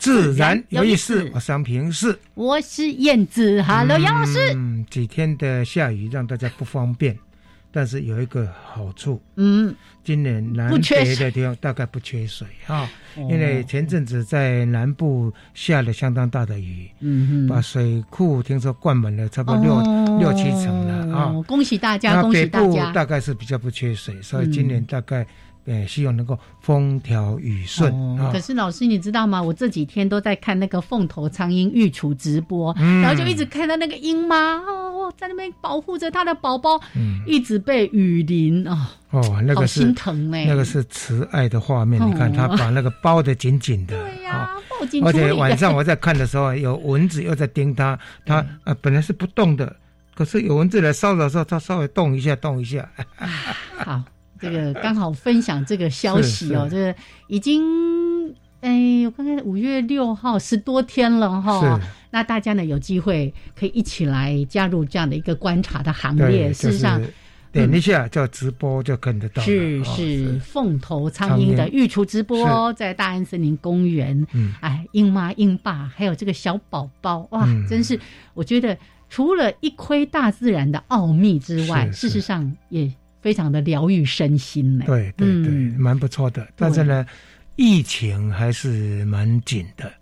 自然有意思，我是杨平是，我是燕子，Hello，杨老师。嗯，几天的下雨让大家不方便，但是有一个好处，嗯，今年南北的地方大概不缺水哈，因为前阵子在南部下了相当大的雨，嗯把水库听说灌满了，差不多六六七成了啊，恭喜大家，恭喜大家。大概是比较不缺水，所以今年大概。呃，希望能够风调雨顺。可是老师，你知道吗？我这几天都在看那个凤头苍鹰育雏直播，然后就一直看到那个鹰妈哦，在那边保护着它的宝宝，一直被雨淋啊。哦，那个是心疼嘞，那个是慈爱的画面。你看，他把那个包的紧紧的，对呀，抱紧。而且晚上我在看的时候，有蚊子又在叮它，它 呃本来是不动的，可是有蚊子来骚扰的时候，它稍微动一下，动一下。好。这个刚好分享这个消息哦，这个已经哎，我刚才五月六号十多天了哈，那大家呢有机会可以一起来加入这样的一个观察的行列。事实上，点一下叫直播就跟得到。是是，凤头苍鹰的育雏直播在大安森林公园。嗯，哎，鹰妈鹰爸还有这个小宝宝哇，真是我觉得除了一窥大自然的奥秘之外，事实上也。非常的疗愈身心呢，对对对，蛮不错的。但是呢，疫情还是蛮紧的，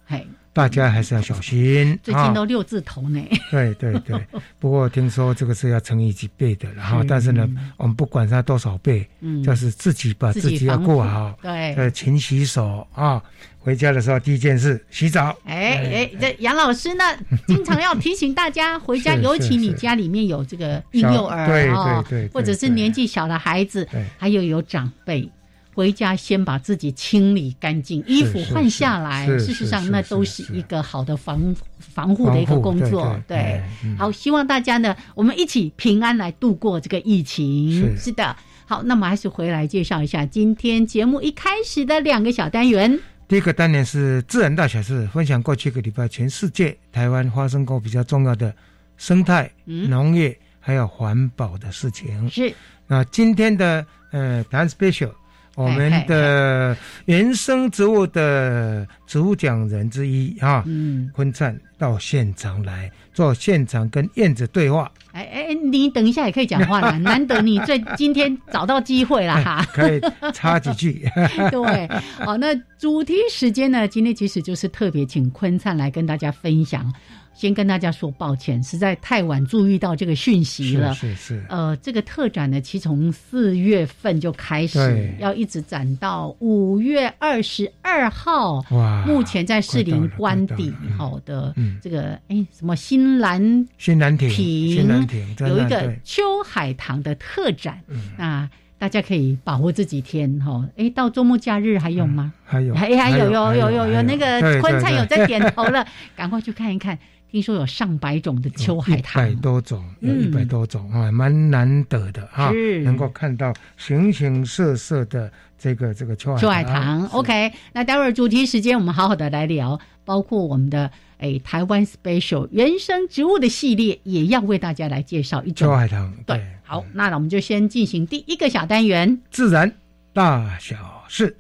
大家还是要小心。最近都六字头呢。对对对，不过听说这个是要乘以几倍的，然后但是呢，我们不管它多少倍，就是自己把自己要过好，对，勤洗手啊。回家的时候第一件事洗澡。哎哎，这杨老师呢，经常要提醒大家回家，尤其你家里面有这个婴幼儿啊，或者是年纪小的孩子，还有有长辈。回家先把自己清理干净，衣服换下来。事实上，那都是一个好的防防护的一个工作。对，好，希望大家呢，我们一起平安来度过这个疫情。是的，好，那么还是回来介绍一下今天节目一开始的两个小单元。第一个单元是自然大小事，分享过去一个礼拜全世界台湾发生过比较重要的生态、农业还有环保的事情。是，那今天的呃台湾 special。我们的原生植物的植物奖人之一啊，嗯，坤灿到现场来做现场跟燕子对话。哎哎，你等一下也可以讲话了，难得你最今天找到机会了哈，可以插几句。对，好，那主题时间呢？今天其实就是特别请坤灿来跟大家分享。先跟大家说抱歉，实在太晚注意到这个讯息了。是是。呃，这个特展呢，其实从四月份就开始，要一直展到五月二十二号。哇！目前在士林官邸好的这个哎什么新兰新兰亭新兰亭有一个秋海棠的特展，那大家可以把握这几天哈。哎，到周末假日还有吗？还有还还有有有有有那个坤灿有在点头了，赶快去看一看。听说有上百种的秋海棠，一百多种，有一百多种啊，蛮难得的哈，能够看到形形色色的这个这个秋海秋海棠。OK，那待会儿主题时间，我们好好的来聊，包括我们的哎台湾 special 原生植物的系列，也要为大家来介绍一种秋海棠。对，好，那我们就先进行第一个小单元——自然大小事。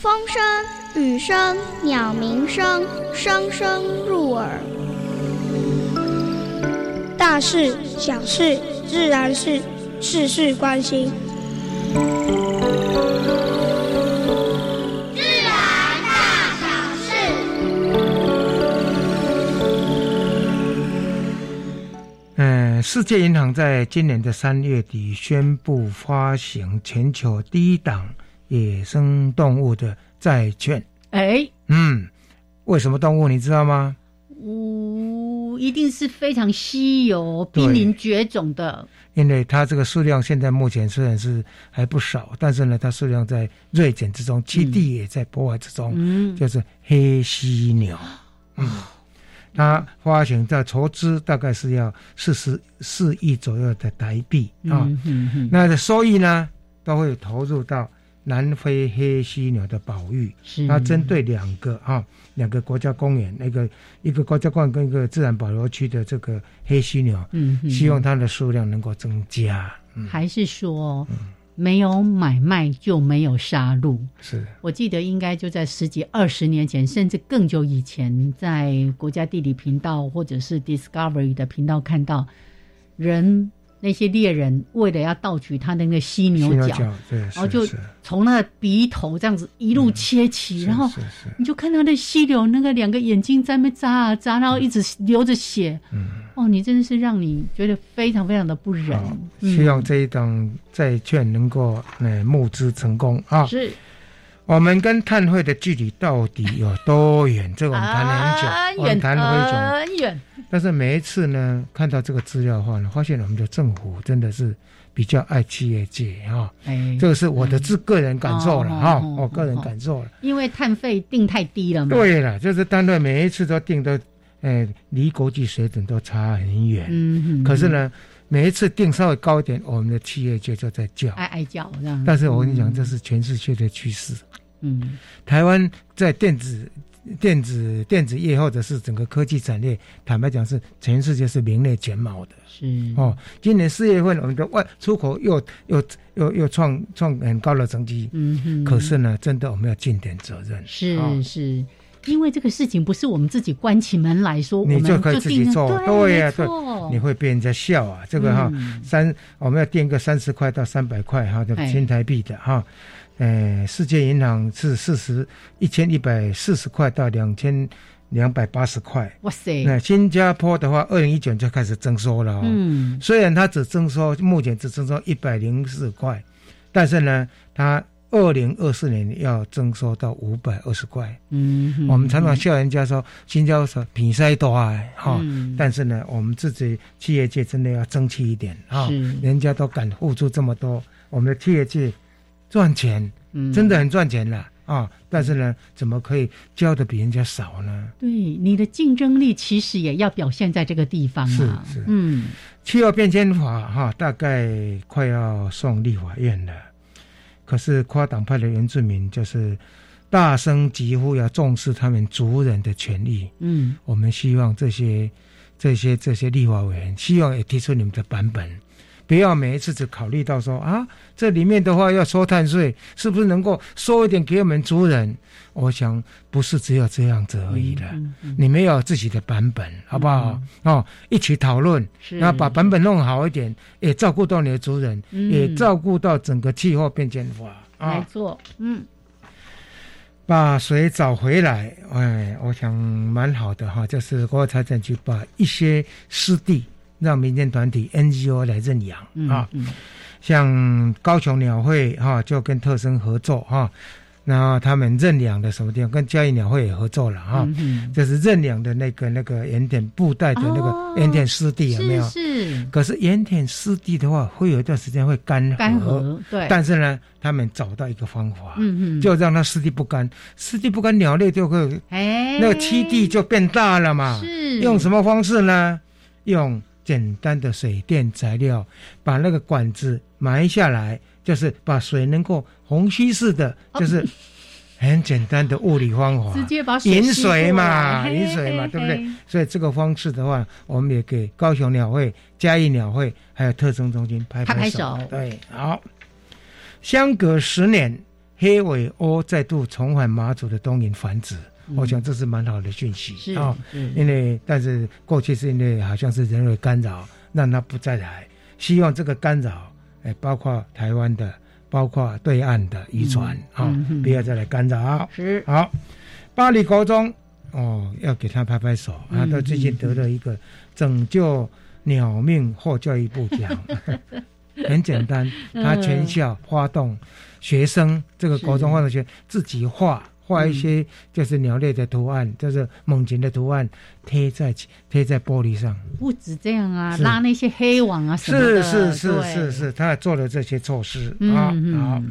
风声。雨声鸟鸣声声声入耳。大事小事自然事事事关心。自然大小事。嗯世界银行在今年的三月底宣布发行全球第一档野生动物的债券。哎，嗯，为什么动物你知道吗？呜，一定是非常稀有、濒临绝种的。因为它这个数量现在目前虽然是还不少，但是呢，它数量在锐减之中，栖地也在破坏之中。嗯，就是黑犀牛。嗯，它发行的筹资大概是要四十四亿左右的台币啊。嗯嗯。那收益呢，都会投入到。南非黑犀牛的保育，它针对两个啊两个国家公园，那个一个国家公园跟一个自然保留区的这个黑犀牛，嗯，希望它的数量能够增加。还是说，没有买卖就没有杀戮？是我记得应该就在十几二十年前，甚至更久以前，在国家地理频道或者是 Discovery 的频道看到人。那些猎人为了要盗取他那个犀牛角，然后就从那鼻头这样子一路切起，然后你就看到那犀牛那个两个眼睛在那扎啊扎，然后一直流着血。嗯哦，你真的是让你觉得非常非常的不忍。希望这一档债券能够呃募资成功啊！是。我们跟碳汇的距离到底有多远？这个我们谈了很久，我们谈了很远。但是每一次呢，看到这个资料的话呢，发现我们的政府真的是比较爱企业界哈。哎，这个是我的自个人感受了哈，我个人感受了。因为碳费定太低了嘛。对了，就是单位每一次都定的，哎，离国际水准都差很远。嗯嗯。可是呢，每一次定稍微高一点，我们的企业就就在叫，哀哀叫这样。但是我跟你讲，这是全世界的趋势。嗯，台湾在电子。电子电子业或者是整个科技产业，坦白讲是全世界是名列前茅的。是哦，今年四月份我们的外出口又又又又创创很高的成绩。嗯哼。可是呢，真的我们要尽点责任。是是，因为这个事情不是我们自己关起门来说，你就可以自己做。对呀，对，你会被人家笑啊。这个哈三，我们要垫个三十块到三百块哈的新台币的哈。呃，世界银行是四十一千一百四十块到两千两百八十块。哇塞！那新加坡的话，二零一九就开始征收了。嗯，虽然它只征收，目前只征收一百零四块，但是呢，它二零二四年要征收到五百二十块。嗯，我们常常笑人家说新加坡比赛多啊，哈，但是呢，我们自己企业界真的要争气一点啊，人家都敢付出这么多，我们的企业界。赚钱，嗯，真的很赚钱了啊！但是呢，怎么可以交的比人家少呢？对，你的竞争力其实也要表现在这个地方啊。是是，嗯，气候变迁法哈，大概快要送立法院了。可是跨党派的原住民就是大声疾呼，要重视他们族人的权利。嗯，我们希望这些这些这些立法委员，希望也提出你们的版本。不要每一次只考虑到说啊，这里面的话要收碳税，是不是能够收一点给我们族人？我想不是只有这样子而已的。你们有自己的版本，好不好？哦，一起讨论，然后把版本弄好一点，也照顾到你的族人，也照顾到整个气候变迁法。没错，嗯，把水找回来，哎，我想蛮好的哈。就是国家财政局把一些湿地。让民间团体 NGO 来认养啊，像高雄鸟会哈就跟特生合作哈，然后他们认养的什么地方，跟嘉义鸟会也合作了哈，就是认养的那个那个盐田布袋的那个盐田湿地有没有？是。可是盐田湿地的话，会有一段时间会干涸，干涸对。但是呢，他们找到一个方法，嗯嗯，就让它湿地不干，湿地不干，鸟类就会哎，那个栖地就变大了嘛。是。用什么方式呢？用。简单的水电材料，把那个管子埋下来，就是把水能够虹吸式的，就是很简单的物理方法，直接把水引水嘛，引水嘛，对不对？所以这个方式的话，我们也给高雄鸟会、嘉义鸟会还有特征中心拍拍手。对，好。相隔十年，黑尾鸥再度重返马祖的东引繁殖。我想这是蛮好的讯息啊，因为但是过去是因为好像是人为干扰，让它不再来。希望这个干扰，哎，包括台湾的，包括对岸的渔船啊，不要再来干扰。是好，巴黎高中哦，要给他拍拍手啊，他最近得了一个拯救鸟命获教育部奖，很简单，他全校发动学生，这个高中发动学自己画。画一些就是鸟类的图案，就是猛禽的图案，贴在贴在玻璃上。不止这样啊，拉那些黑网啊什么的。是是是是是，他做了这些措施啊好。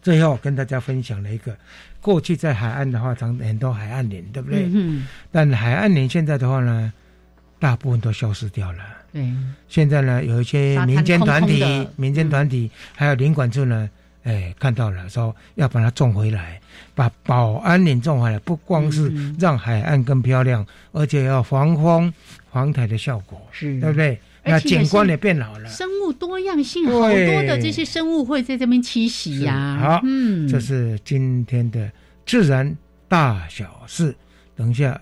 最后跟大家分享了一个，过去在海岸的话，长很多海岸林，对不对？嗯。但海岸林现在的话呢，大部分都消失掉了。对。现在呢，有一些民间团体、民间团体还有领馆处呢。哎，看到了，说要把它种回来，把保安林种回来，不光是让海岸更漂亮，而且要防风防台的效果，是对不对？那景观也变好了，生物多样性，好多的这些生物会在这边栖息呀。好，嗯，这是今天的自然大小事。等一下，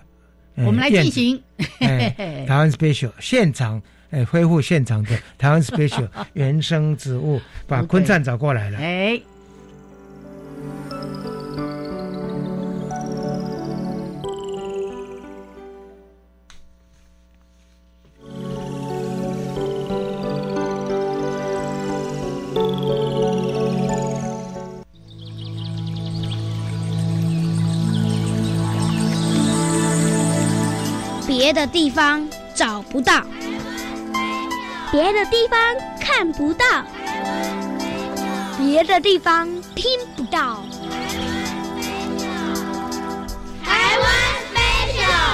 我们来进行 台湾 special 现场。哎，恢复现场的 台湾 special 原生植物，把昆灿找过来了。哎，别的地方找不到。别的地方看不到，别的地方听不到。台湾 special。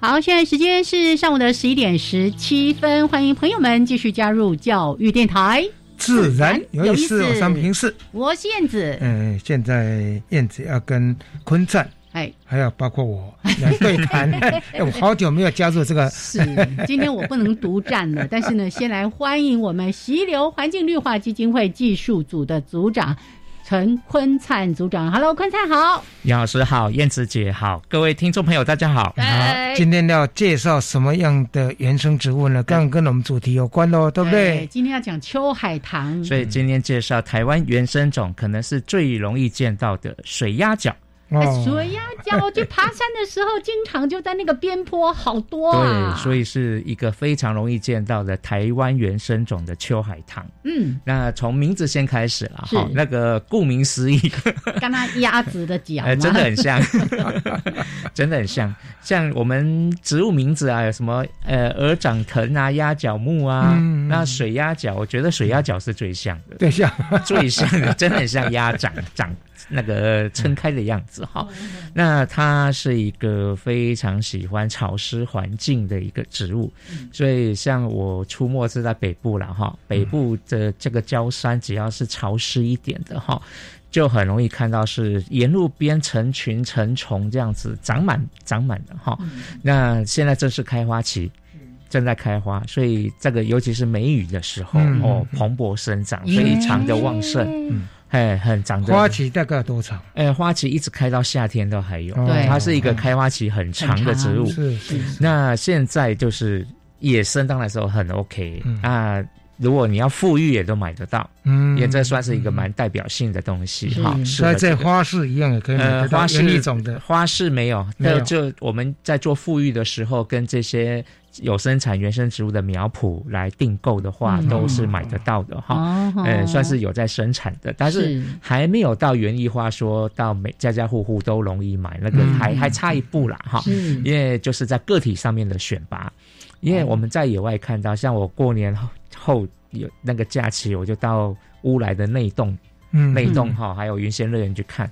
好，现在时间是上午的十一点十七分，欢迎朋友们继续加入教育电台。自然有意思，我三平四，我是燕子。嗯，现在燕子要跟坤战，哎，还要包括我来对谈。哎，我好久没有加入这个。是，今天我不能独占了，但是呢，先来欢迎我们溪流环境绿化基金会技术组的组长。陈坤灿组长，Hello，坤灿好，杨老师好，燕子姐好，各位听众朋友大家好。好，今天要介绍什么样的原生植物呢？刚刚跟我们主题有关哦，对不对？今天要讲秋海棠，所以今天介绍台湾原生种，可能是最容易见到的水鸭脚。水鸭脚，去爬山的时候，经常就在那个边坡，好多啊。对，所以是一个非常容易见到的台湾原生种的秋海棠。嗯，那从名字先开始了哈。那个顾名思义，跟它鸭子的脚，真的很像，真的很像。像我们植物名字啊，有什么呃鹅掌藤啊、鸭脚木啊，那水鸭脚，我觉得水鸭脚是最像的，最像，最像的，真的很像鸭掌掌。那个撑开的样子哈，那它是一个非常喜欢潮湿环境的一个植物，所以像我出没是在北部了哈，北部的这个焦山只要是潮湿一点的哈，就很容易看到是沿路边成群成丛这样子长满长满的哈。那现在正是开花期，正在开花，所以这个尤其是梅雨的时候哦，蓬勃生长，非常的旺盛。哎，很长的花期大概多长？哎，花期一直开到夏天都还有。对，它是一个开花期很长的植物。是是。那现在就是野生当然时候很 OK。那如果你要富裕，也都买得到。嗯，也这算是一个蛮代表性的东西哈。那在花市一样也可以买得到。花市一种的花市没有，那就我们在做富裕的时候，跟这些。有生产原生植物的苗圃来订购的话，都是买得到的哈，呃，算是有在生产的，但是还没有到园艺化，说到每家家户户都容易买，那个还还差一步啦哈，因为就是在个体上面的选拔，因为我们在野外看到，像我过年后有那个假期，我就到乌来的内洞，内洞哈，还有云仙乐园去看。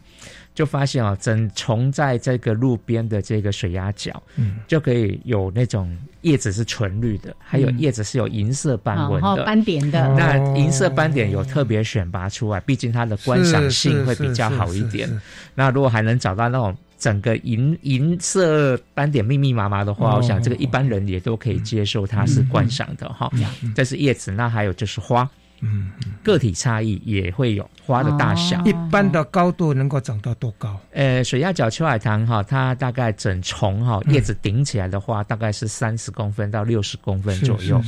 就发现啊，整丛在这个路边的这个水鸭角，嗯，就可以有那种叶子是纯绿的，还有叶子是有银色斑纹的斑点的。那银色斑点有特别选拔出来，毕竟它的观赏性会比较好一点。那如果还能找到那种整个银银色斑点密密麻麻的话，我想这个一般人也都可以接受它是观赏的哈。这是叶子，那还有就是花。嗯，个体差异也会有花的大小。一般的高度能够长到多高？呃，水鸭角秋海棠哈，它大概整丛哈叶子顶起来的话，大概是三十公分到六十公分左右。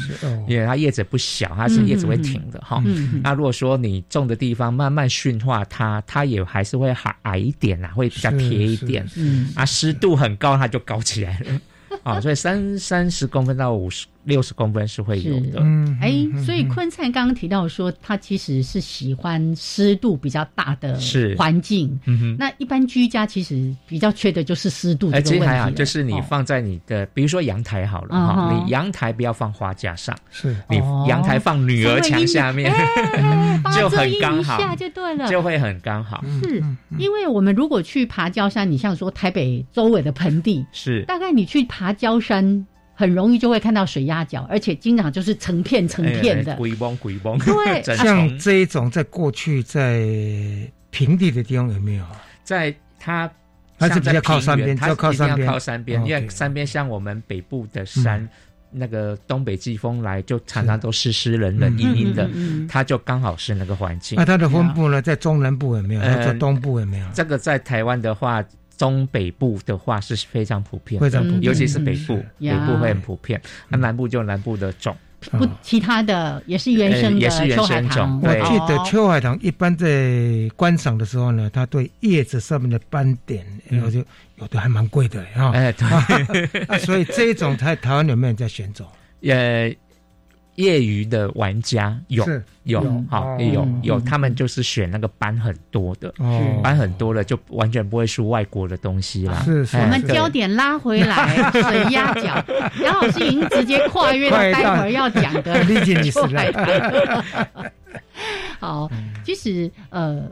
因为它叶子不小，它是叶子会挺的哈。那如果说你种的地方慢慢驯化它，它也还是会矮矮一点啊，会比较贴一点。嗯，啊，湿度很高，它就高起来了。啊，所以三三十公分到五十。六十公分是会有的，哎，所以坤灿刚刚提到说，他其实是喜欢湿度比较大的环境。嗯那一般居家其实比较缺的就是湿度。哎，其实还好，就是你放在你的，比如说阳台好了哈，你阳台不要放花架上，是。你阳台放女儿墙下面，就很刚好，就对了，就会很刚好。是因为我们如果去爬焦山，你像说台北周围的盆地，是。大概你去爬焦山。很容易就会看到水鸭脚，而且经常就是成片成片的。鬼崩鬼崩。对，像这一种在过去在平地的地方有没有？在它还是比较靠山边，它靠山边，靠山边，因为山边像我们北部的山，那个东北季风来就常常都湿湿冷冷阴阴的，它就刚好是那个环境。那它的分布呢，在中南部有没有？在东部有没有？这个在台湾的话。中北部的话是非常普遍，非常普遍，尤其是北部，北部会很普遍。那南部就南部的种，不，其他的也是原生的秋海棠。我记得秋海棠一般在观赏的时候呢，它对叶子上面的斑点，然后就有的还蛮贵的啊。哎，对，所以这一种在台湾有没有人在选种？呃。业余的玩家有有好有有，他们就是选那个班很多的，班很多的就完全不会输外国的东西啦。是是，我们焦点拉回来，水压脚，杨老师已经直接跨越了待会儿要讲的秋海棠。好，其实呃，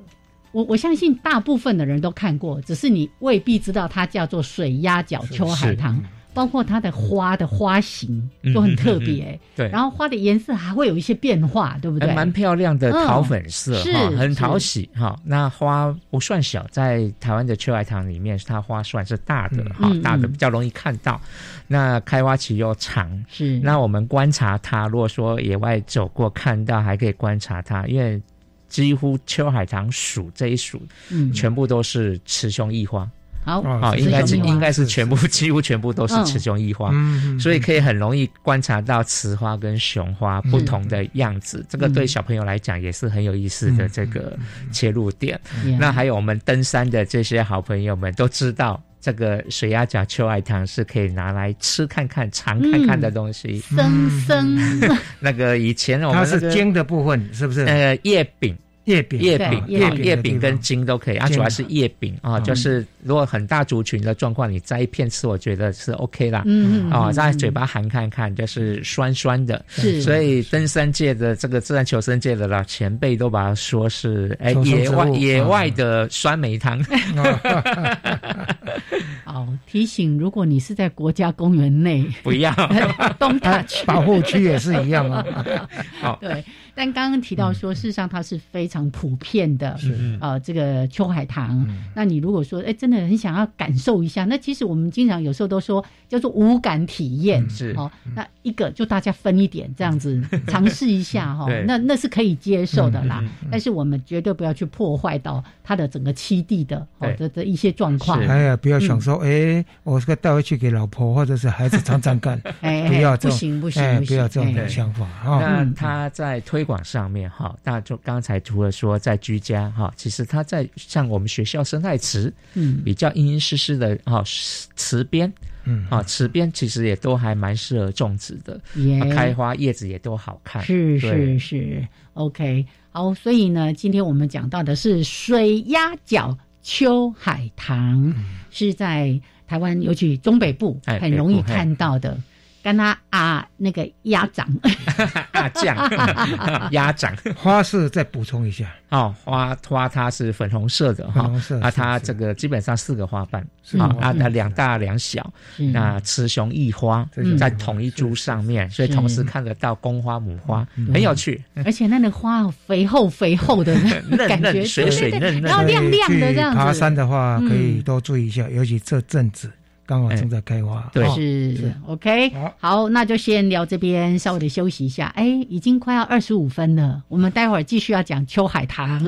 我我相信大部分的人都看过，只是你未必知道它叫做水压脚秋海棠。包括它的花的花型都很特别，对，然后花的颜色还会有一些变化，对不对？蛮漂亮的桃粉色哈，很讨喜哈。那花不算小，在台湾的秋海棠里面，它花算是大的哈，大的比较容易看到。那开花期又长，是。那我们观察它，如果说野外走过看到，还可以观察它，因为几乎秋海棠属这一属，嗯，全部都是雌雄异花。好，好，应该是应该是全部，几乎全部都是雌雄异花，所以可以很容易观察到雌花跟雄花不同的样子。这个对小朋友来讲也是很有意思的这个切入点。那还有我们登山的这些好朋友们都知道，这个水鸭脚秋艾糖是可以拿来吃看看、尝看看的东西。生生，那个以前我们它是尖的部分，是不是？呃，叶柄。叶柄、叶柄、叶叶柄跟茎都可以，啊，主要是叶柄啊，就是如果很大族群的状况，你摘一片吃，我觉得是 OK 啦。嗯啊，在嘴巴含看看，就是酸酸的。是，所以登山界的这个自然求生界的老前辈都把它说是哎野外野外的酸梅汤。好，提醒，如果你是在国家公园内，不要 东 touch，保护区也是一样啊。好，对。但刚刚提到说，事实上它是非常普遍的，呃，这个秋海棠。那你如果说，哎，真的很想要感受一下，那其实我们经常有时候都说叫做无感体验，是哦。那一个就大家分一点这样子尝试一下哈，那那是可以接受的啦。但是我们绝对不要去破坏到它的整个栖地的哦的的一些状况。哎呀，不要想说，哎，我这个带回去给老婆或者是孩子尝尝看，哎，不要这种，不行不行，不要这种想法啊。那他在推。推广上面哈，那就刚才除了说在居家哈，其实它在像我们学校生态池，嗯，比较阴阴湿湿的哈池边，嗯。啊池边其实也都还蛮适合种植的，开花叶子也都好看，是是是，OK，好，所以呢，今天我们讲到的是水鸭脚秋海棠，是在台湾尤其中北部很容易看到的。跟他啊，那个鸭掌，啊酱，鸭掌。花色再补充一下。哦，花花它是粉红色的哈，啊，它这个基本上四个花瓣。啊，啊，那两大两小，那雌雄异花在同一株上面，所以同时看得到公花母花，很有趣，而且那个花肥厚肥厚的感觉，水水嫩嫩，然后亮亮的这样子。爬山的话可以多注意一下，尤其这阵子。刚好正在开花。对，是 OK。好，那就先聊这边，稍微的休息一下。哎，已经快要二十五分了，我们待会儿继续要讲秋海棠。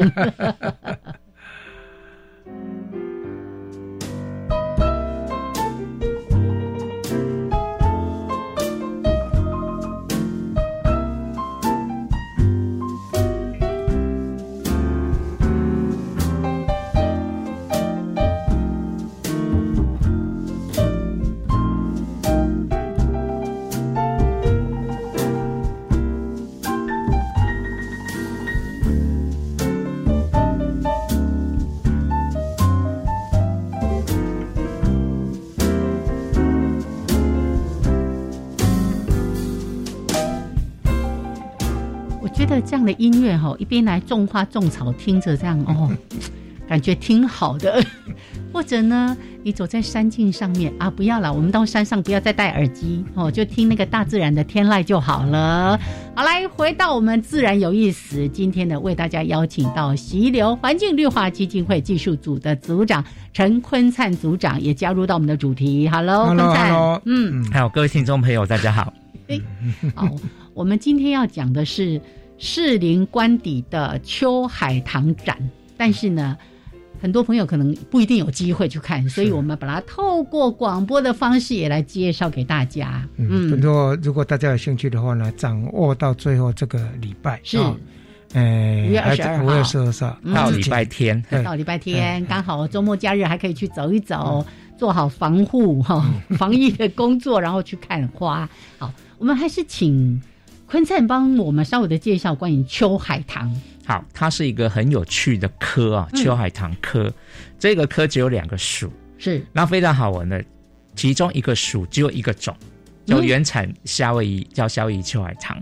这样的音乐哈，一边来种花种草，听着这样哦，感觉挺好的。或者呢，你走在山径上面啊，不要了，我们到山上不要再戴耳机哦，就听那个大自然的天籁就好了。好，来回到我们自然有意思，今天呢，为大家邀请到溪流环境绿化基金会技术组的组长陈坤灿组长也加入到我们的主题。Hello，坤灿，嗯，还有各位听众朋友，大家好。哎，好，我们今天要讲的是。士林官邸的秋海棠展，但是呢，很多朋友可能不一定有机会去看，所以我们把它透过广播的方式也来介绍给大家。嗯，如果如果大家有兴趣的话呢，掌握到最后这个礼拜是，哎，五月二十二号。到礼拜天，到礼拜天刚好周末假日还可以去走一走，做好防护哈防疫的工作，然后去看花。好，我们还是请。坤灿帮我们稍微的介绍关于秋海棠。好，它是一个很有趣的科啊，秋海棠科。这个科只有两个属，是，那非常好闻的。其中一个属只有一个种，就原产夏威夷，叫夏威夷秋海棠。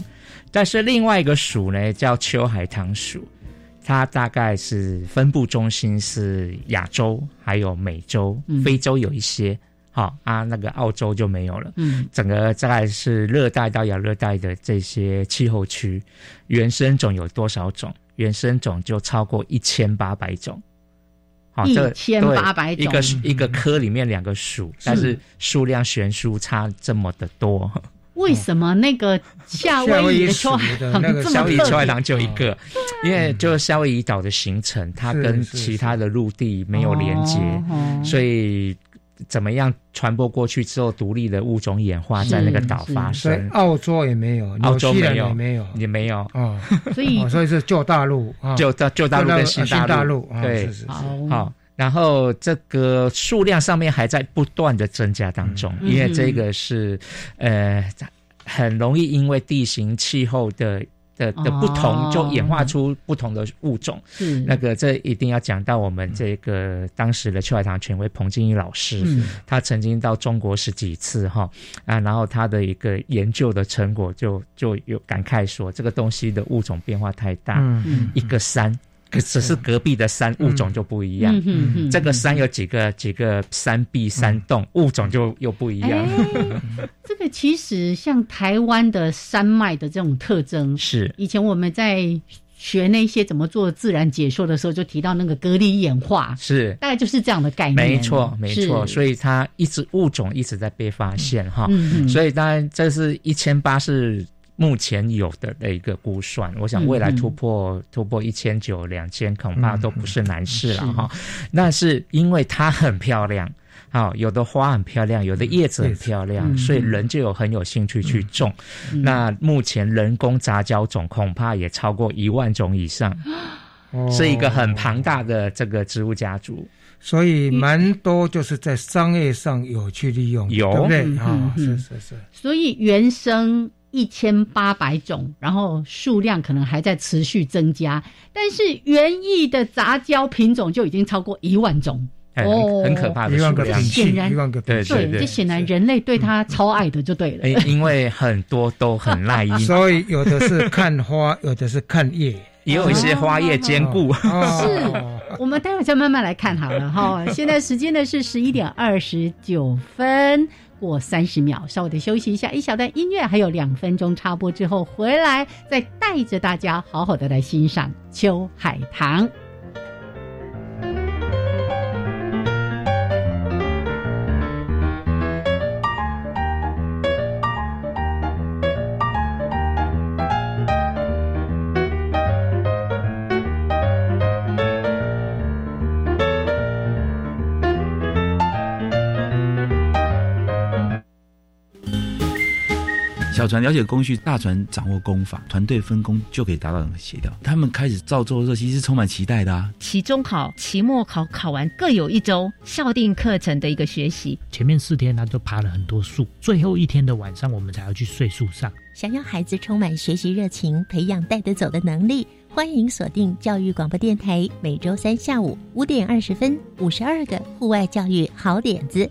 但是另外一个属呢，叫秋海棠属，它大概是分布中心是亚洲，还有美洲、非洲有一些。好啊，那个澳洲就没有了。嗯，整个大概是热带到亚热带的这些气候区，原生种有多少种？原生种就超过一千八百种。好，一千八百种，一个一个科里面两个属，但是数量悬殊差这么的多。为什么那个夏威夷的秋海棠夏威夷秋海棠就一个？因为就夏威夷岛的形成，它跟其他的陆地没有连接，所以。怎么样传播过去之后，独立的物种演化在那个岛发生？澳洲也没有，澳洲没有，没有，也没有啊。所以，所以是旧大陆，旧大旧大陆跟新大陆，对，好。然后这个数量上面还在不断的增加当中，因为这个是呃很容易因为地形气候的。的的不同，就演化出不同的物种。嗯那个，这一定要讲到我们这个当时的秋海棠权威彭金义老师，嗯他曾经到中国十几次哈啊，然后他的一个研究的成果就就有感慨说，这个东西的物种变化太大，嗯一个山。只是隔壁的山物种就不一样，这个山有几个几个山壁山洞，物种就又不一样。这个其实像台湾的山脉的这种特征，是。以前我们在学那些怎么做自然解说的时候，就提到那个隔离演化，是。大概就是这样的概念。没错，没错，所以它一直物种一直在被发现哈，所以当然这是一千八是。目前有的的一个估算，我想未来突破突破一千九、两千，恐怕都不是难事了哈。那是因为它很漂亮，好，有的花很漂亮，有的叶子很漂亮，所以人就有很有兴趣去种。那目前人工杂交种恐怕也超过一万种以上，是一个很庞大的这个植物家族。所以蛮多就是在商业上有去利用，有对不对啊？是是是。所以原生。一千八百种，然后数量可能还在持续增加，但是园艺的杂交品种就已经超过一万种哦，很可怕的数量。显然，对对对，这显然人类对它超爱的就对了。因为很多都很耐阴，所以有的是看花，有的是看叶，也有一些花叶兼顾。是我们待会再慢慢来看好了哈。现在时间呢是十一点二十九分。过三十秒，稍微的休息一下，一小段音乐，还有两分钟插播之后回来，再带着大家好好的来欣赏秋海棠。小船了解工序，大船掌握工法，团队分工就可以达到协调。他们开始造作的时候，其实充满期待的啊。期中考、期末考考完各有一周校定课程的一个学习。前面四天他都爬了很多树，最后一天的晚上我们才要去睡树上。想要孩子充满学习热情，培养带得走的能力，欢迎锁定教育广播电台，每周三下午五点二十分，五十二个户外教育好点子。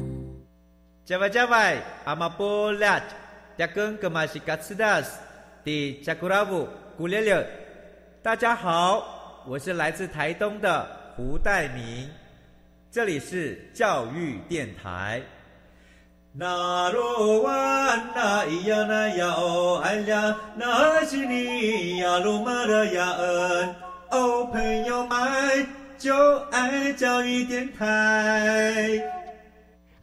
加外加外，阿玛波拉，扎根格玛西卡斯达斯，迪加古拉布古列列。大家好，我是来自台东的胡代明，这里是教育电台。那罗哇那咿呀那呀哦哎呀，那是你呀鲁玛的呀恩哦，朋友们就爱教育电台。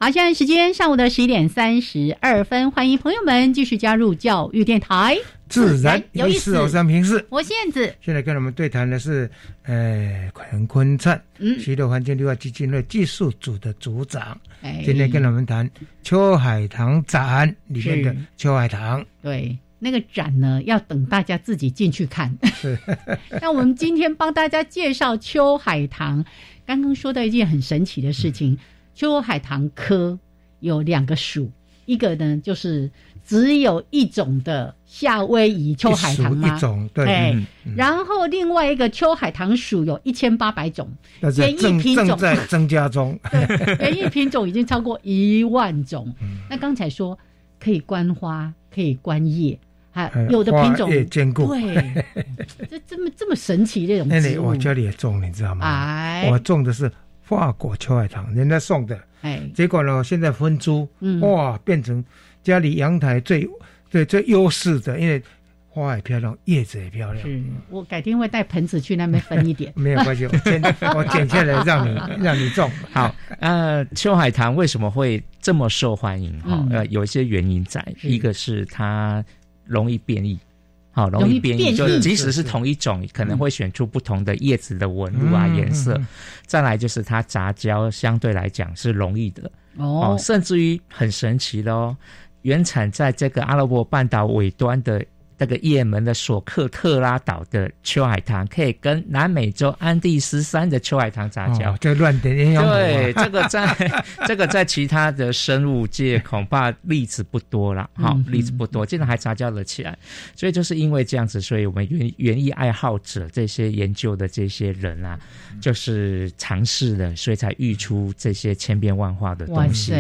好，现在时间上午的十一点三十二分，欢迎朋友们继续加入教育电台，自然有意思。我是平视，我是燕子。现在跟我们对谈的是，呃，陈坤灿，嗯，徐乐环境绿化基金会技术组的组长。哎，今天跟我们谈秋海棠展里面的秋海棠。对，那个展呢，要等大家自己进去看。是。那我们今天帮大家介绍秋海棠。刚刚说到一件很神奇的事情。秋海棠科有两个属，一个呢就是只有一种的夏威夷秋海棠吗？一种对。然后另外一个秋海棠属有一千八百种，演艺品种在增加中。园艺品种已经超过一万种。那刚才说可以观花，可以观叶，还有的品种兼顾。对，这这么这么神奇这种植物，我家里也种，你知道吗？哎，我种的是。法国秋海棠，人家送的，哎，结果呢，现在分株，哇，变成家里阳台最最最优势的，因为花也漂亮，叶子也漂亮。是我改天会带盆子去那边分一点，没有关系，我剪我剪下来让你 让你种。好，呃，秋海棠为什么会这么受欢迎？哈，呃，有一些原因在，一个是它容易变异。好，容易变异，就即使是同一种，可能会选出不同的叶子的纹路啊、颜色。再来就是它杂交相对来讲是容易的哦，甚至于很神奇的哦，原产在这个阿拉伯半岛尾端的。这个也门的索克特拉岛的秋海棠可以跟南美洲安第斯山的秋海棠杂交，这乱点对，这个在 这个在其他的生物界恐怕例子不多了，好，例子不多，竟然还杂交了起来，所以就是因为这样子，所以我们园园艺爱好者这些研究的这些人啊，就是尝试的，所以才育出这些千变万化的东西，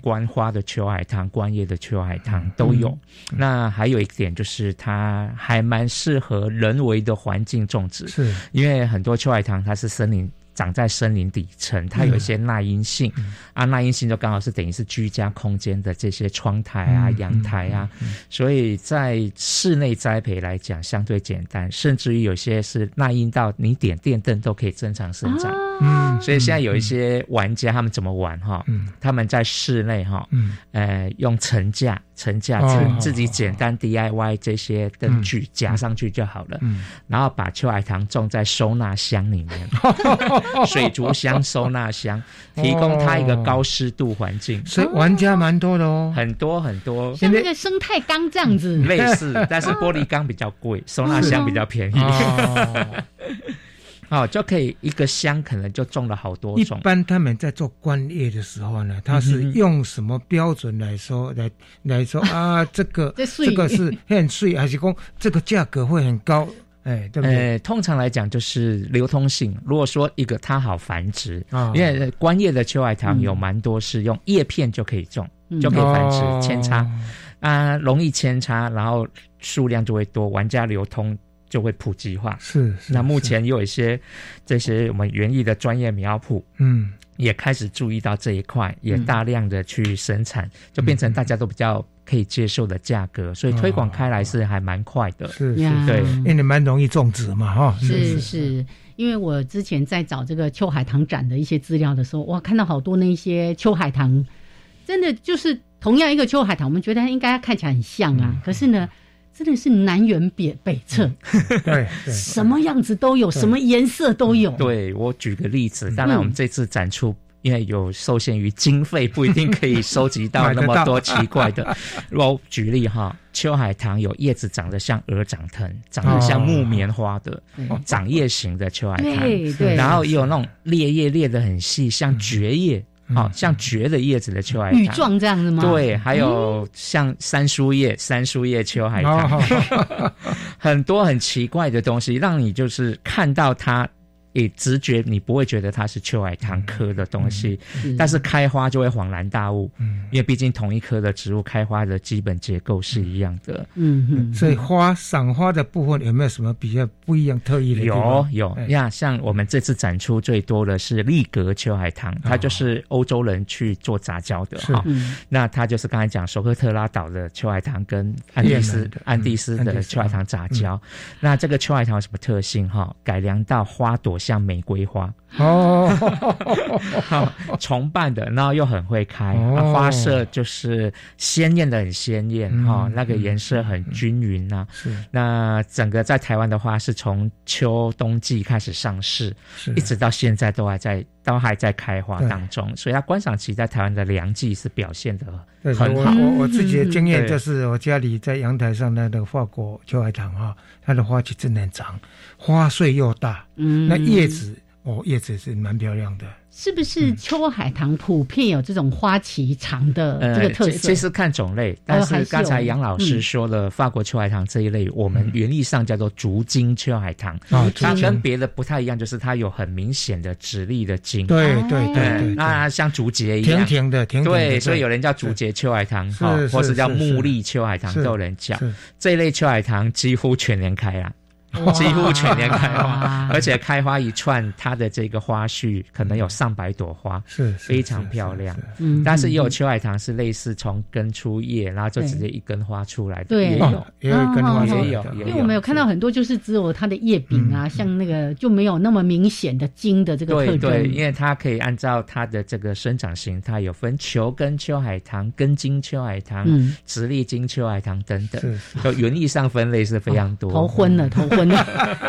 观花的秋海棠、观叶的秋海棠都有。那还有一点就是。它还蛮适合人为的环境种植，是。因为很多秋海棠它是森林。长在森林底层，它有一些耐阴性。啊，耐阴性就刚好是等于是居家空间的这些窗台啊、阳台啊，所以在室内栽培来讲相对简单，甚至于有些是耐阴到你点电灯都可以正常生长。嗯，所以现在有一些玩家他们怎么玩哈？嗯，他们在室内哈，嗯，呃，用层架、层架自自己简单 DIY 这些灯具夹上去就好了。嗯，然后把秋海棠种在收纳箱里面。水族箱、收纳箱，提供它一个高湿度环境，所以玩家蛮多的哦，很多很多，像那个生态缸这样子，类似，但是玻璃缸比较贵，收纳箱比较便宜。哦，就可以一个箱可能就种了好多种。一般他们在做观叶的时候呢，他是用什么标准来说来来说 啊？这个这个是 很税，还是说这个价格会很高？哎，对不对？通常来讲就是流通性。如果说一个它好繁殖，因为观叶的秋海棠有蛮多是用叶片就可以种，就可以繁殖扦插啊，容易扦插，然后数量就会多，玩家流通就会普及化。是，那目前有一些这些我们园艺的专业苗圃，嗯，也开始注意到这一块，也大量的去生产，就变成大家都比较。可以接受的价格，所以推广开来是还蛮快的。是，对，因为蛮容易种植嘛，哈。是是，因为我之前在找这个秋海棠展的一些资料的时候，哇，看到好多那些秋海棠，真的就是同样一个秋海棠，我们觉得应该看起来很像啊，可是呢，真的是南辕北北辙，对，什么样子都有，什么颜色都有。对我举个例子，当然我们这次展出。因为有受限于经费，不一定可以收集到那么多奇怪的。我举例哈，秋海棠有叶子长得像鹅掌藤，长得像木棉花的长叶型的秋海棠，对，然后也有那种裂叶裂的很细，像蕨叶，好像蕨的叶子的秋海棠，羽状这样子吗？对，还有像三叔叶，三叔叶秋海棠，很多很奇怪的东西，让你就是看到它。你直觉你不会觉得它是秋海棠科的东西，但是开花就会恍然大悟，因为毕竟同一科的植物开花的基本结构是一样的。嗯，所以花赏花的部分有没有什么比较不一样、特异的？有有呀，像我们这次展出最多的是丽格秋海棠，它就是欧洲人去做杂交的哈。那它就是刚才讲索科特拉岛的秋海棠跟安第斯安第斯的秋海棠杂交。那这个秋海棠有什么特性哈？改良到花朵。像玫瑰花。哦，重瓣的，然后又很会开，花色就是鲜艳的很鲜艳哈，那个颜色很均匀呐。是，那整个在台湾的话，是从秋冬季开始上市，一直到现在都还在都还在开花当中，所以它观赏期在台湾的凉季是表现的很好。我我自己的经验就是，我家里在阳台上那个法国秋海棠哈，它的花期真的很长。花穗又大，嗯，那叶子哦，叶子是蛮漂亮的。是不是秋海棠普遍有这种花期长的这个特色？其实看种类，但是刚才杨老师说了，法国秋海棠这一类，我们原意上叫做竹茎秋海棠，它跟别的不太一样，就是它有很明显的直立的茎。对对对，那像竹节一样，甜甜的，甜对，所以有人叫竹节秋海棠，哈，或是叫木立秋海棠，都有人叫。这一类秋海棠几乎全年开啊。几乎全年开花，而且开花一串，它的这个花序可能有上百朵花，是非常漂亮。嗯，但是也有秋海棠是类似从根出叶，然后就直接一根花出来的，对，也有，也有根花，也有。因为我们有看到很多就是只有它的叶柄啊，像那个就没有那么明显的茎的这个特征。对，因为它可以按照它的这个生长形态，有分球根秋海棠、根茎秋海棠、直立茎秋海棠等等，就园艺上分类是非常多。头昏了，头昏。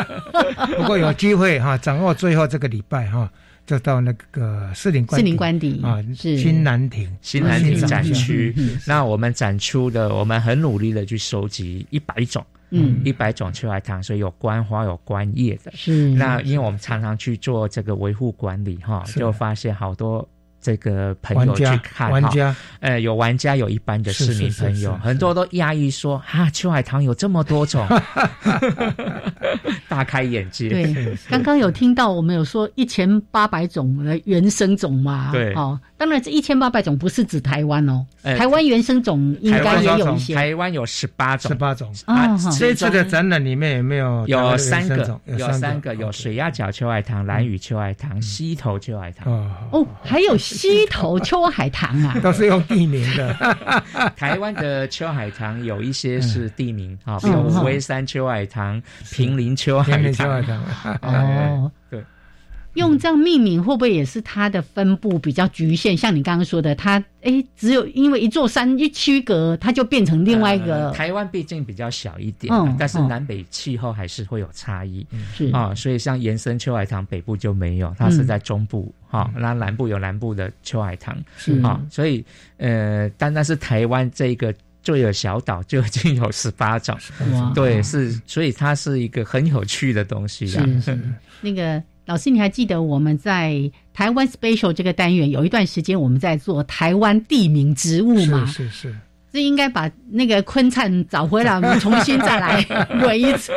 不过有机会哈，掌握最后这个礼拜哈，就到那个四林四林官邸啊，新南亭新南亭展区。那我们展出的，我们很努力的去收集一百种，嗯，一百种秋海棠，所以有观花有观叶的。是那因为我们常常去做这个维护管理哈，就发现好多。这个朋友去看哈，呃，有玩家，有一般的市民朋友，很多都压抑说 啊，秋海棠有这么多种，大开眼界。对，刚刚有听到我们有说一千八百种的原生种嘛？对，哦，当然这一千八百种不是指台湾哦，台湾原生种应该也有一些，台湾有十八种，十八种啊。这次的展览里面有没有？有三个，有三个，有水鸭脚秋海棠、蓝雨秋海棠、溪头秋海棠。哦，还有。溪头秋海棠啊，都是用地名的。台湾的秋海棠有一些是地名啊，比如五威山秋海棠、平林秋海棠。哦，对。用这样命名会不会也是它的分布比较局限？像你刚刚说的，它哎，只有因为一座山一区隔，它就变成另外一个。台湾毕竟比较小一点，但是南北气候还是会有差异。是啊，所以像延伸秋海棠北部就没有，它是在中部哈，那南部有南部的秋海棠是啊，所以呃，单单是台湾这个。就有小岛就已经有 十八种。哇，对，是，所以它是一个很有趣的东西。是是，那个老师，你还记得我们在台湾 special 这个单元有一段时间我们在做台湾地名植物吗？是是是。这应该把那个昆灿找回来，我们重新再来 轮一次。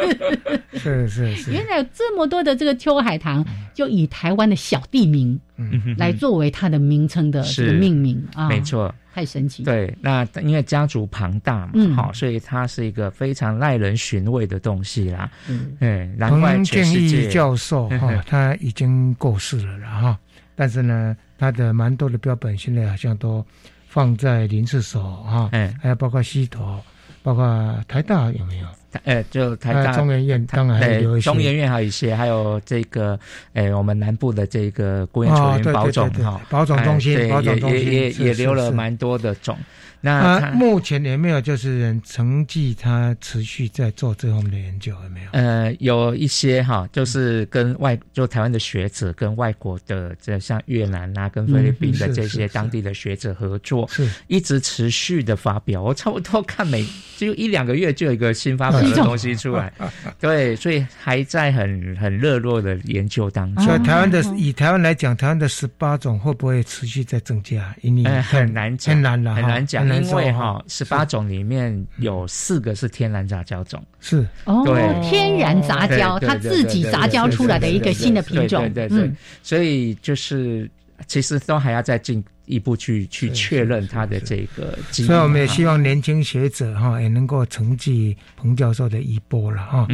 是是是。原来有这么多的这个秋海棠，就以台湾的小地名，嗯，来作为它的名称的这个命名啊，没错，太神奇。对，那因为家族庞大嘛，好，所以它是一个非常耐人寻味的东西啦。嗯，哎，难怪全世界教授 哈，他已经过世了了哈，但是呢，他的蛮多的标本现在好像都。放在林氏所哈，哎，还有包括西头，包括台大有没有？哎，就台大中研院，当然还有一些。中研院还有一些，还有这个，哎，我们南部的这个孤雁球员保种哈，保种中心，保种中心也也留了蛮多的种。那目前有没有就是人承继他持续在做这方面的研究？有没有？呃，有一些哈，就是跟外就台湾的学者跟外国的，这像越南啊，跟菲律宾的这些当地的学者合作，是一直持续的发表。我差不多看每 就一两个月就有一个新发表的东西出来，对，所以还在很很热络的研究当中。所以台湾的以台湾来讲，台湾的十八种会不会持续在增加？因为很难讲，很难了，很难讲。因为哈，十八种里面有四个是天然杂交种，是哦，天然杂交，它自己杂交出来的一个新的品种，对对对，所以就是其实都还要再进一步去去确认它的这个。所以我们也希望年轻学者哈也能够承继彭教授的衣钵了哈，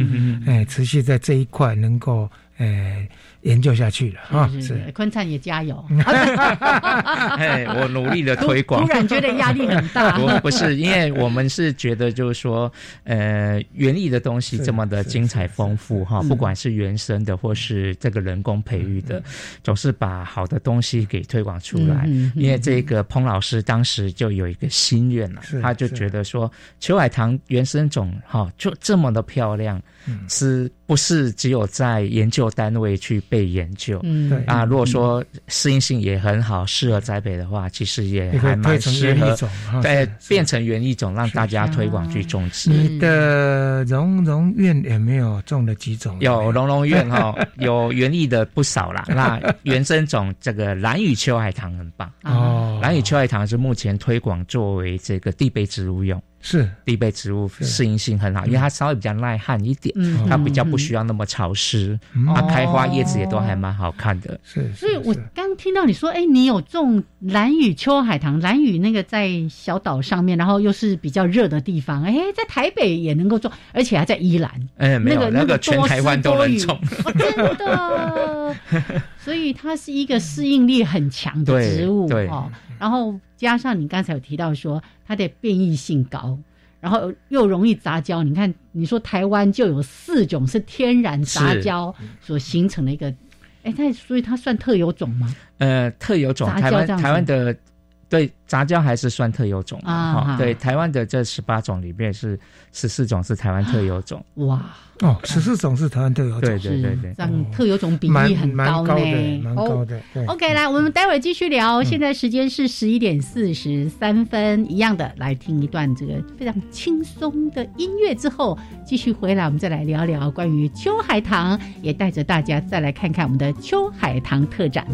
哎，持续在这一块能够哎。研究下去了啊！是昆灿也加油。哎，我努力的推广。突然觉得压力很大。不不是，因为我们是觉得就是说，呃，园艺的东西这么的精彩丰富哈，不管是原生的或是这个人工培育的，总是把好的东西给推广出来。因为这个彭老师当时就有一个心愿了，他就觉得说，秋海棠原生种哈就这么的漂亮，是不是只有在研究单位去？被研究，嗯，对啊，如果说适应性也很好，适合栽培的话，其实也还蛮适合，对，变成园艺种，让大家推广去种植。你的蓉蓉院有没有种了几种？有蓉蓉院哈，有园艺的不少啦。那原生种这个蓝雨秋海棠很棒哦，蓝雨秋海棠是目前推广作为这个地被植物用。是。必备植物适应性很好，因为它稍微比较耐旱一点，它比较不需要那么潮湿，它开花叶子也都还蛮好看的。是，所以我刚听到你说，哎，你有种蓝雨秋海棠，蓝雨那个在小岛上面，然后又是比较热的地方，哎，在台北也能够种，而且还在宜兰，哎，那个那个全台湾都能种，真的。所以它是一个适应力很强的植物哦，然后加上你刚才有提到说它的变异性高，然后又容易杂交。你看，你说台湾就有四种是天然杂交所形成的一个，哎，它所以它算特有种吗？呃，特有种，台湾台湾的。对杂交还是算特有种啊？对，台湾的这十八种里面是十四种是台湾特有种。哇哦，十四种是台湾特有种，对对对对，这样特有种比例很高呢，蛮高的。OK，来，我们待会儿继续聊。现在时间是十一点四十三分，一样的来听一段这个非常轻松的音乐之后，继续回来，我们再来聊聊关于秋海棠，也带着大家再来看看我们的秋海棠特展。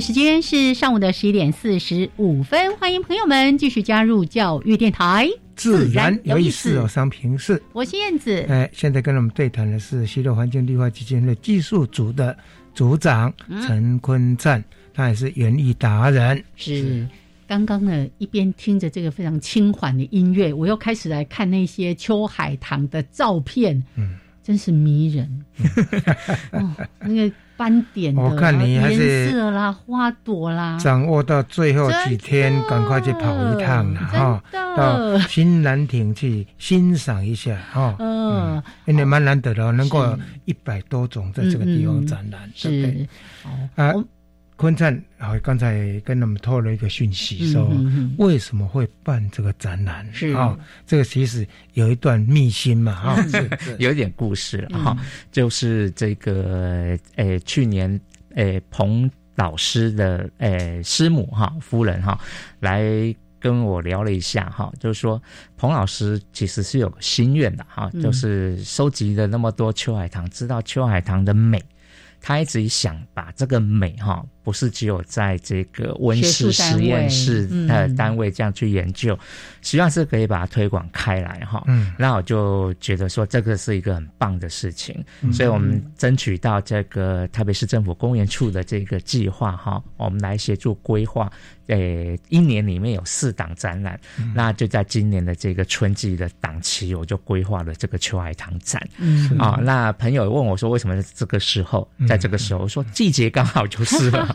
时间是上午的十一点四十五分，欢迎朋友们继续加入教育电台，自然有意思哦。商平是，我是燕子。哎，现在跟我们对谈的是西乐环境绿化基金的技术组的组长陈坤赞，他也是园艺达人。是，刚刚呢，一边听着这个非常轻缓的音乐，我又开始来看那些秋海棠的照片，嗯，真是迷人。哦，那个。斑点的颜色啦，花朵啦，掌握到最后几天，赶快去跑一趟了哈，到新兰亭去欣赏一下哈。嗯，因为蛮难得的，能够一百多种在这个地方展览，对不对？啊。坤灿，好，刚才跟他们透了一个讯息，说为什么会办这个展览？是啊，这个其实有一段秘辛嘛，哈，有一点故事了哈，就是这个，诶，去年，诶，彭老师的，诶，师母哈，夫人哈，来跟我聊了一下哈，就是说，彭老师其实是有个心愿的哈，就是收集了那么多秋海棠，知道秋海棠的美。他一直想把这个美哈，不是只有在这个温室实验室的单位这样去研究，实际上是可以把它推广开来哈。嗯，那我就觉得说这个是一个很棒的事情，所以我们争取到这个台北市政府公园处的这个计划哈，我们来协助规划。诶，一年里面有四档展览，那就在今年的这个春季的档期，我就规划了这个秋海棠展。嗯啊，那朋友问我说，为什么这个时候，在这个时候，说季节刚好就是了。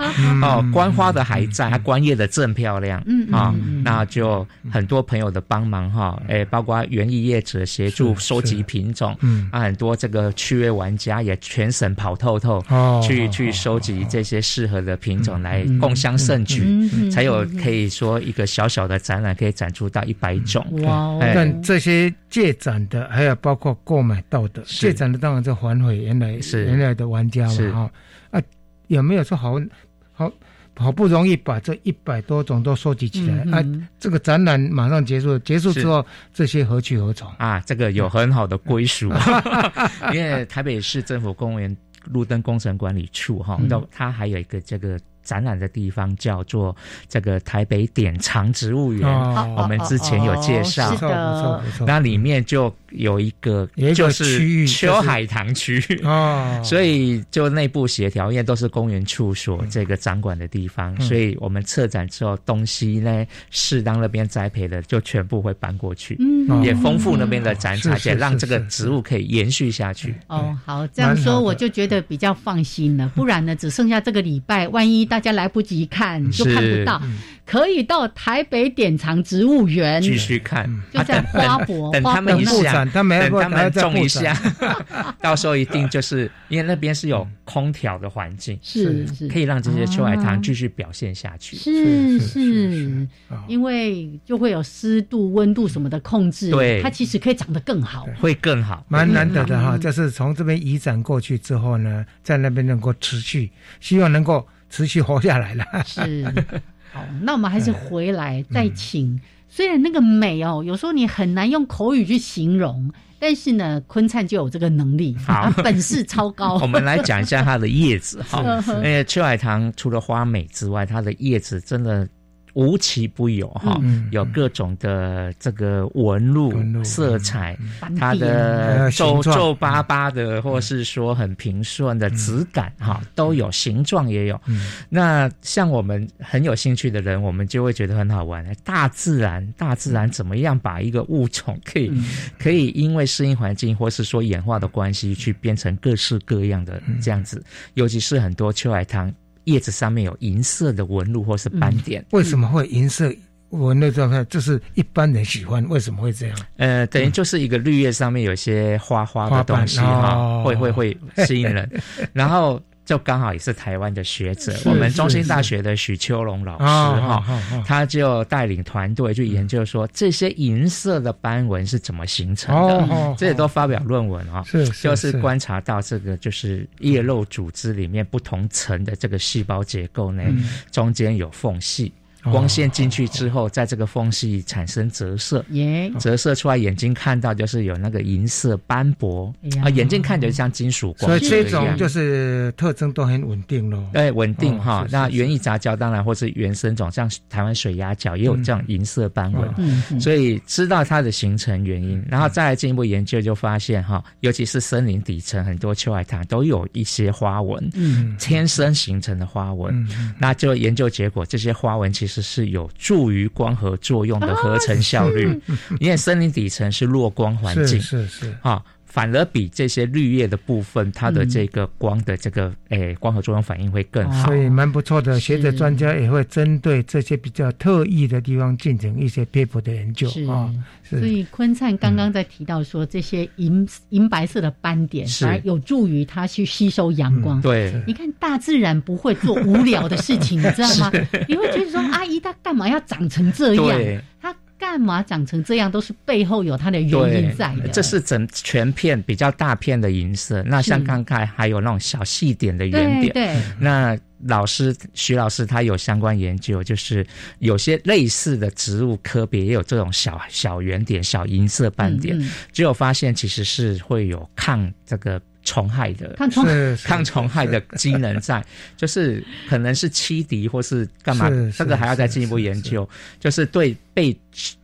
哦，观花的还在，它观叶的正漂亮。嗯啊，那就很多朋友的帮忙哈，哎，包括园艺业者协助收集品种，嗯。啊，很多这个趣味玩家也全省跑透透，去去收集这些适合的品种来共襄盛举，才。有可以说一个小小的展览可以展出到一百种。哇！但这些借展的还有包括购买到的借展的，当然就还回原来是。原来的玩家了哈。啊！有没有说好好好不容易把这一百多种都收集起来啊？这个展览马上结束，结束之后这些何去何从。啊？这个有很好的归属，因为台北市政府公园路灯工程管理处哈，那它还有一个这个。展览的地方叫做这个台北典藏植物园，我们之前有介绍，那里面就有一个就是秋海棠区。哦，所以就内部协调，因为都是公园处所这个掌管的地方，所以我们策展之后东西呢，适当那边栽培的就全部会搬过去，嗯，也丰富那边的展场，也让这个植物可以延续下去。哦，好，这样说我就觉得比较放心了，不然呢，只剩下这个礼拜，万一大家来不及看，就看不到。可以到台北典藏植物园。继续看，就在花博等他们一下，等他们种一下，到时候一定就是因为那边是有空调的环境，是是。可以让这些秋海棠继续表现下去。是是，因为就会有湿度、温度什么的控制，对。它其实可以长得更好，会更好，蛮难得的哈。就是从这边移展过去之后呢，在那边能够持续，希望能够持续活下来了。是。好，那我们还是回来再请。虽然那个美哦，有时候你很难用口语去形容，但是呢，昆灿就有这个能力，好，本事超高。我们来讲一下它的叶子哈，因为秋海棠除了花美之外，它的叶子真的。无奇不有哈，有各种的这个纹路、色彩，它的皱皱巴巴的，或是说很平顺的质感哈，都有，形状也有。那像我们很有兴趣的人，我们就会觉得很好玩。大自然，大自然怎么样把一个物种可以可以因为适应环境，或是说演化的关系，去变成各式各样的这样子？尤其是很多秋海棠。叶子上面有银色的纹路或是斑点，为什么会银色纹路状态？就是一般人喜欢，为什么会这样？呃，等于就是一个绿叶上面有些花花的东西哈，会会会吸引人，然后。就刚好也是台湾的学者，我们中心大学的许秋龙老师哈，他就带领团队去研究说这些银色的斑纹是怎么形成的，这也都发表论文啊，是就是观察到这个就是叶肉组织里面不同层的这个细胞结构呢，中间有缝隙。光线进去之后，在这个缝隙产生折射，耶，折射出来，眼睛看到就是有那个银色斑驳。啊，眼睛看起来像金属光，所以这种就是特征都很稳定咯。对，稳定哈。那园艺杂交当然或是。原生种，像台湾水鸭脚也有这样银色斑纹，嗯，所以知道它的形成原因，然后再来进一步研究，就发现哈，尤其是森林底层很多秋海棠都有一些花纹，嗯，天生形成的花纹，那就研究结果，这些花纹其实是有助于光合作用的合成效率，因为森林底层是弱光环境，是是。啊。反而比这些绿叶的部分，它的这个光的这个诶光合作用反应会更好，所以蛮不错的。学者专家也会针对这些比较特异的地方进行一些 paper 的研究啊。所以昆灿刚刚在提到说，这些银银白色的斑点，而有助于它去吸收阳光。对，你看大自然不会做无聊的事情，你知道吗？你会觉得说，阿姨她干嘛要长成这样？她。干嘛长成这样？都是背后有它的原因在的。这是整全片比较大片的银色。那像刚才还有那种小细点的圆点。对。那老师徐老师他有相关研究，就是有些类似的植物科别也有这种小小圆点、小银色斑点，只有发现其实是会有抗这个。虫害的抗虫 抗虫害的机能在，就是可能是欺敌或是干嘛，这个还要再进一步研究。就是对被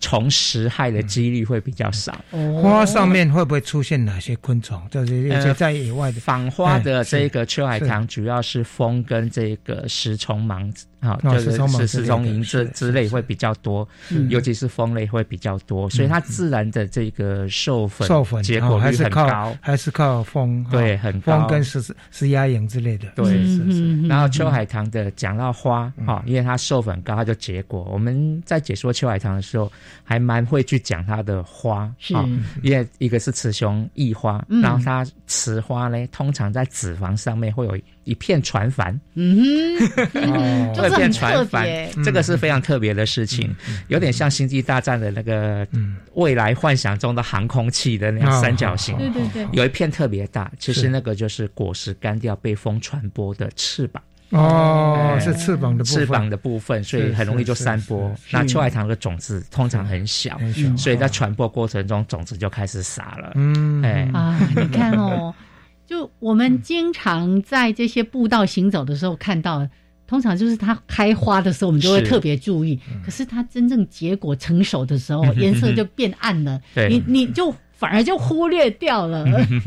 虫食害的几率会比较少。花上面会不会出现哪些昆虫？就是在野外的访花的这个秋海棠，主要是蜂跟这个食虫蟒。好，就是是是虫蝇这之类会比较多，尤其是蜂类会比较多，所以它自然的这个授粉授粉结果率很高，还是靠蜂对很高，蜂跟是是鸦蝇之类的。对，是是。然后秋海棠的讲到花哈，因为它授粉高，它就结果。我们在解说秋海棠的时候，还蛮会去讲它的花，是，因为一个是雌雄异花，然后它雌花呢，通常在脂肪上面会有。一片船帆，嗯哼，一片船帆，这个是非常特别的事情，有点像星际大战的那个未来幻想中的航空器的那样三角形，对对对，有一片特别大，其实那个就是果实干掉被风传播的翅膀，哦，是翅膀的翅膀的部分，所以很容易就散播。那秋海棠的种子通常很小，所以在传播过程中种子就开始撒了，嗯，哎。啊，你看哦。就我们经常在这些步道行走的时候看到，通常就是它开花的时候，我们就会特别注意。可是它真正结果成熟的时候，颜色就变暗了，你你就反而就忽略掉了。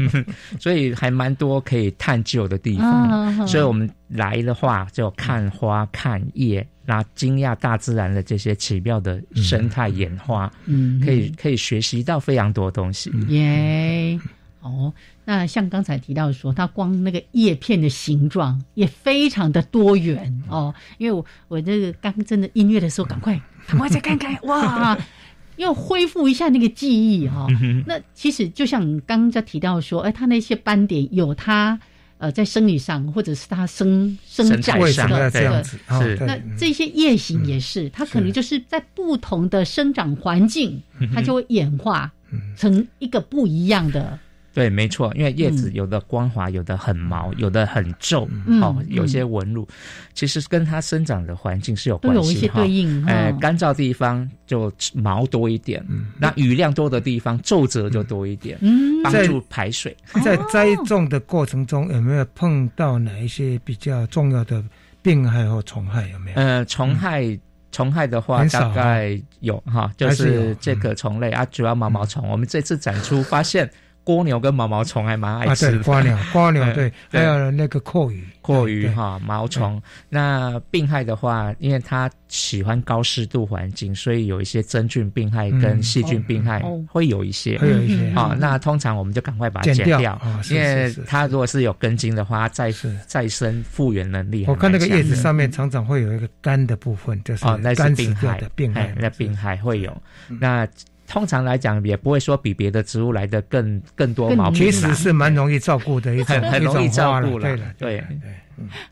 所以还蛮多可以探究的地方。所以我们来的话，就看花、看叶，那惊讶大自然的这些奇妙的生态演化，嗯，可以可以学习到非常多东西。耶，哦。那像刚才提到说，它光那个叶片的形状也非常的多元哦。因为我我这个刚真的音乐的时候，赶快赶快再看看哇，要恢复一下那个记忆哈。那其实就像刚刚在提到说，哎，它那些斑点有它呃在生理上，或者是它生生长上的这样子。是那这些叶形也是，它可能就是在不同的生长环境，它就会演化成一个不一样的。对，没错，因为叶子有的光滑，有的很毛，有的很皱，哦，有些纹路，其实跟它生长的环境是有关系哈。呃，干燥地方就毛多一点，那雨量多的地方皱褶就多一点，帮助排水。在栽种的过程中，有没有碰到哪一些比较重要的病害或虫害？有没有？呃，虫害，虫害的话，大概有哈，就是这个虫类啊，主要毛毛虫。我们这次展出发现。蜗牛跟毛毛虫还蛮爱吃的，蜗牛，蜗牛对，还有那个阔鱼，阔鱼哈，毛虫。那病害的话，因为它喜欢高湿度环境，所以有一些真菌病害跟细菌病害会有一些，会有一些。啊，那通常我们就赶快把它剪掉，因为它如果是有根茎的话，再再生复原能力。我看那个叶子上面常常会有一个干的部分，就是哦，那是病害的病害，那病害会有。那。通常来讲，也不会说比别的植物来的更更多毛病。其实是蛮容易照顾的一种，很容易照顾了。对对。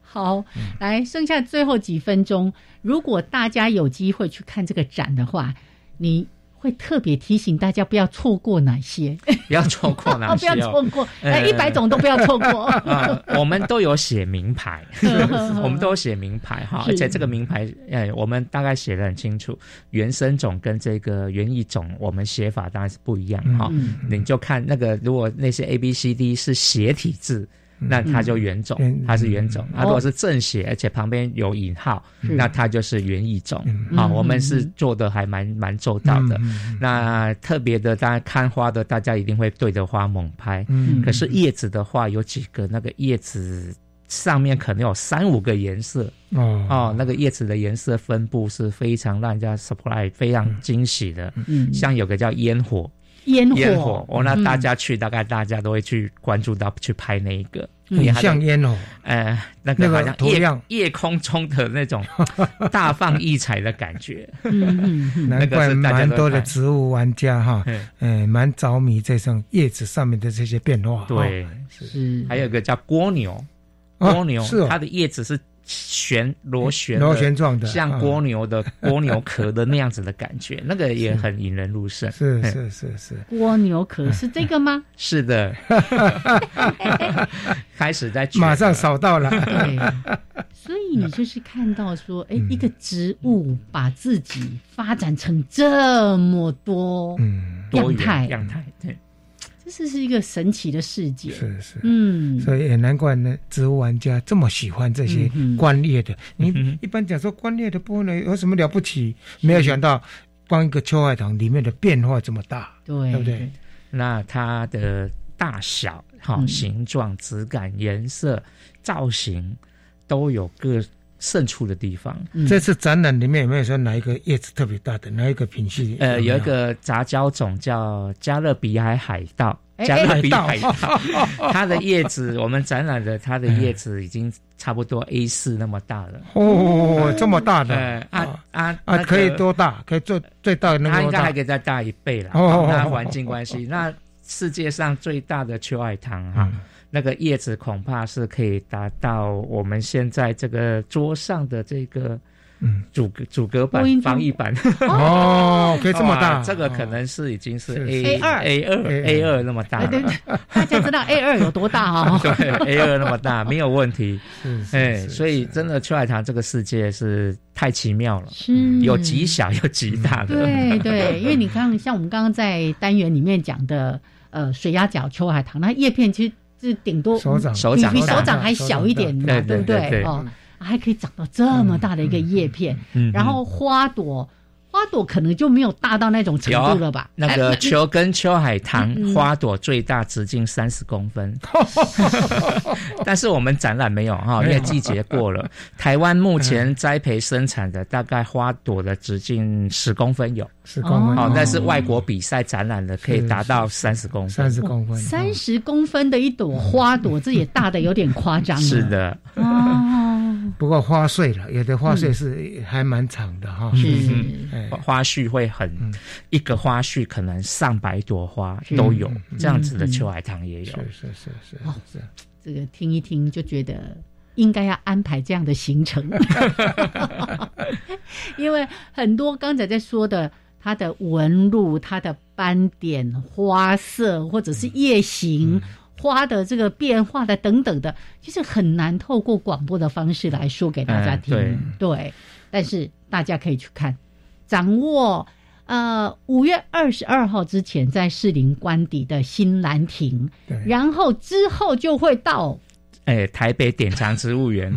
好，来剩下最后几分钟，如果大家有机会去看这个展的话，你会特别提醒大家不要错过哪些，不要错过哪些，不要错过，哎，一百种都不要错过。我们都有写名牌，我们都有写名牌哈，而且这个名牌，哎，我们大概写的很清楚，原生种跟这个原艺种，我们写法当然是不一样哈。你就看那个，如果那些 A B C D 是斜体字。那它就原种，它是原种。它如果是正写，而且旁边有引号，那它就是原艺种。啊，我们是做的还蛮蛮周到的。那特别的，大家看花的，大家一定会对着花猛拍。可是叶子的话，有几个那个叶子上面可能有三五个颜色。哦哦，那个叶子的颜色分布是非常让人家 surprise，非常惊喜的。嗯，像有个叫烟火。烟火，哦，那大家去，大概大家都会去关注到去拍那一个，很像烟火，呃，那个好像夜夜空中的那种 大放异彩的感觉。难怪蛮多的植物玩家哈，嗯，蛮着迷这种叶子上面的这些变化。对，是。还有一个叫蜗牛，蜗牛，它的叶子是。旋螺旋螺旋状的，像蜗牛的蜗牛壳的那样子的感觉，那个也很引人入胜。是是是是，蜗牛壳是这个吗？是的，开始在马上扫到了。对，所以你就是看到说，哎，一个植物把自己发展成这么多样态，样态对。这是是一个神奇的世界，是是，嗯，所以也难怪呢，植物玩家这么喜欢这些观叶的。你一般讲说观叶的部分呢，有什么了不起？没有想到，光一个秋海棠里面的变化这么大，对不对？那它的大小、哈形状、质感、颜色、造型都有各。胜出的地方。这次展览里面有没有说哪一个叶子特别大的？哪一个品系？呃，有一个杂交种叫加勒比海海盗。加勒比海盗，它 的叶子我们展览的，它的叶子已经差不多 A 四那么大了。哦，这么大的啊啊啊！可以多大？可以做最大的那个？它应该还可以再大一倍了。哦，那环境关系，那世界上最大的秋海棠哈。那个叶子恐怕是可以达到我们现在这个桌上的这个，嗯，阻隔阻隔板、防疫板。哦，可以这么大，这个可能是已经是 A 二 A 二。A 二那么大，对对，大家知道 A 二有多大啊？对，A 二那么大没有问题，哎，所以真的秋海棠这个世界是太奇妙了，是。有极小有极大的，对对，因为你看，像我们刚刚在单元里面讲的，呃，水鸭脚秋海棠，那叶片其实。是顶多手掌，手掌。比手掌还小一点嘛，对不对？哦，还可以长到这么大的一个叶片，然后花朵。花朵可能就没有大到那种程度了吧？那个球根秋海棠花朵最大直径三十公分，但是我们展览没有哈，因为季节过了。台湾目前栽培生产的大概花朵的直径十公分有，十公分。哦，那是外国比赛展览的可以达到三十公分，三十公分，三十公分的一朵花朵，这也大的有点夸张。是的，哦，不过花穗了，有的花穗是还蛮长的哈。是。花絮会很，一个花絮可能上百朵花都有，这样子的秋海棠也有。是是是是是，这个听一听就觉得应该要安排这样的行程，因为很多刚才在说的，它的纹路、它的斑点、花色，或者是叶形、花的这个变化的等等的，其实很难透过广播的方式来说给大家听。对，但是大家可以去看。掌握，呃，五月二十二号之前在士林官邸的新兰亭，然后之后就会到，哎，台北典藏植物园。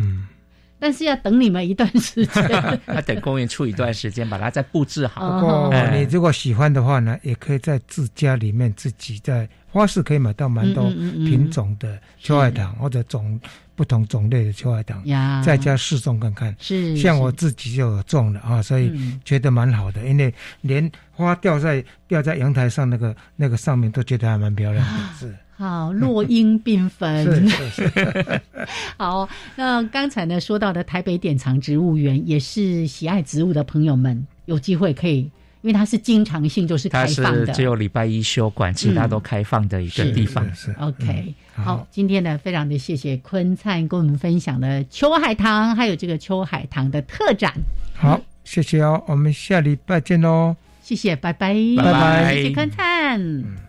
但是要等你们一段时间，要等公园处一段时间，把它再布置好。不过你如果喜欢的话呢，也可以在自家里面自己在花市可以买到蛮多品种的秋海棠，或者种不同种类的秋海棠，在家试种看看。是，像我自己就有种了啊，所以觉得蛮好的，因为连花掉在掉在阳台上那个那个上面都觉得还蛮漂亮的。是。好，落英缤纷。好，那刚才呢说到的台北典藏植物园，也是喜爱植物的朋友们有机会可以，因为它是经常性就是开放的，只有礼拜一休馆，其他都开放的一个地方。是 OK，好，今天呢非常的谢谢坤灿跟我们分享了秋海棠，还有这个秋海棠的特展。好，谢谢哦，我们下礼拜见喽。谢谢，拜拜，拜拜，谢谢坤灿。